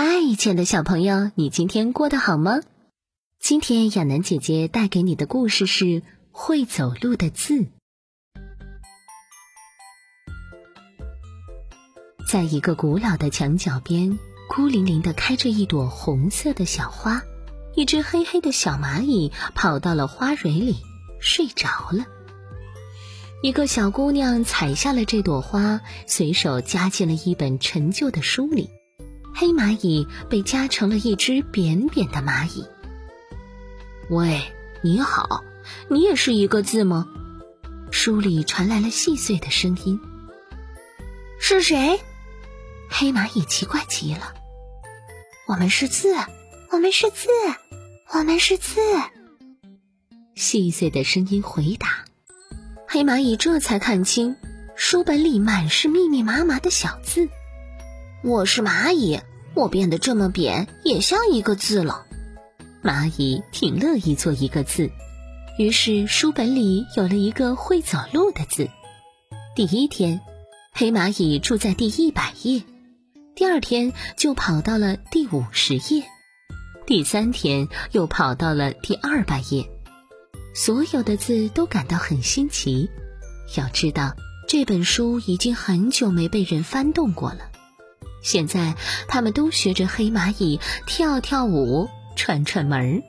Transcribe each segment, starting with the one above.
嗨，亲爱的小朋友，你今天过得好吗？今天亚楠姐姐带给你的故事是《会走路的字》。在一个古老的墙角边，孤零零的开着一朵红色的小花。一只黑黑的小蚂蚁跑到了花蕊里，睡着了。一个小姑娘采下了这朵花，随手夹进了一本陈旧的书里。黑蚂蚁被夹成了一只扁扁的蚂蚁。喂，你好，你也是一个字吗？书里传来了细碎的声音。是谁？黑蚂蚁奇怪极了。我们是字，我们是字，我们是字。细碎的声音回答。黑蚂蚁这才看清，书本里满是密密麻麻的小字。我是蚂蚁。我变得这么扁，也像一个字了。蚂蚁挺乐意做一个字，于是书本里有了一个会走路的字。第一天，黑蚂蚁住在第一百页，第二天就跑到了第五十页，第三天又跑到了第二百页。所有的字都感到很新奇。要知道，这本书已经很久没被人翻动过了。现在，他们都学着黑蚂蚁跳跳舞、串串门儿。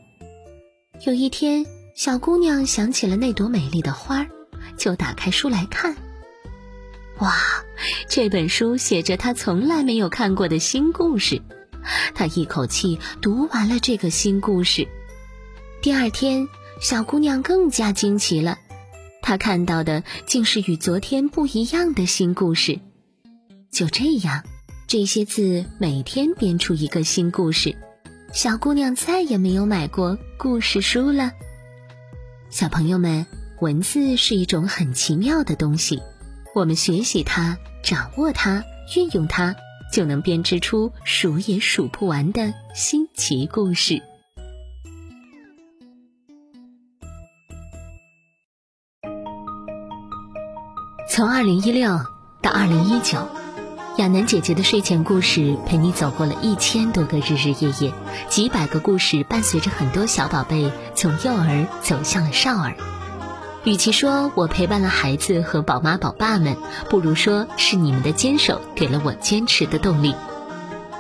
有一天，小姑娘想起了那朵美丽的花，就打开书来看。哇，这本书写着她从来没有看过的新故事。她一口气读完了这个新故事。第二天，小姑娘更加惊奇了，她看到的竟是与昨天不一样的新故事。就这样。这些字每天编出一个新故事，小姑娘再也没有买过故事书了。小朋友们，文字是一种很奇妙的东西，我们学习它、掌握它、运用它，就能编织出数也数不完的新奇故事。从二零一六到二零一九。亚楠姐姐的睡前故事陪你走过了一千多个日日夜夜，几百个故事伴随着很多小宝贝从幼儿走向了少儿。与其说我陪伴了孩子和宝妈宝爸们，不如说是你们的坚守给了我坚持的动力。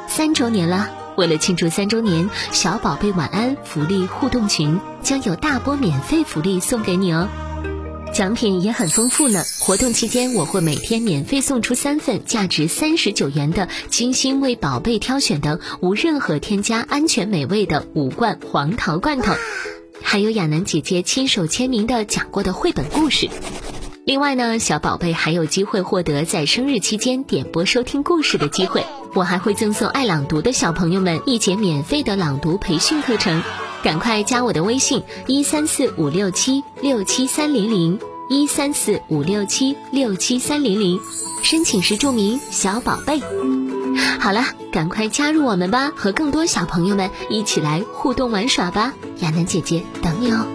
三周年了，为了庆祝三周年，小宝贝晚安福利互动群将有大波免费福利送给你哦。奖品也很丰富呢。活动期间，我会每天免费送出三份价值三十九元的精心为宝贝挑选的无任何添加、安全美味的五罐黄桃罐头，还有亚楠姐姐亲手签名的讲过的绘本故事。另外呢，小宝贝还有机会获得在生日期间点播收听故事的机会。我还会赠送爱朗读的小朋友们一节免费的朗读培训课程。赶快加我的微信：一三四五六七六七三零零一三四五六七六七三零零，申请时注明“小宝贝”。好了，赶快加入我们吧，和更多小朋友们一起来互动玩耍吧！亚楠姐姐等你哦。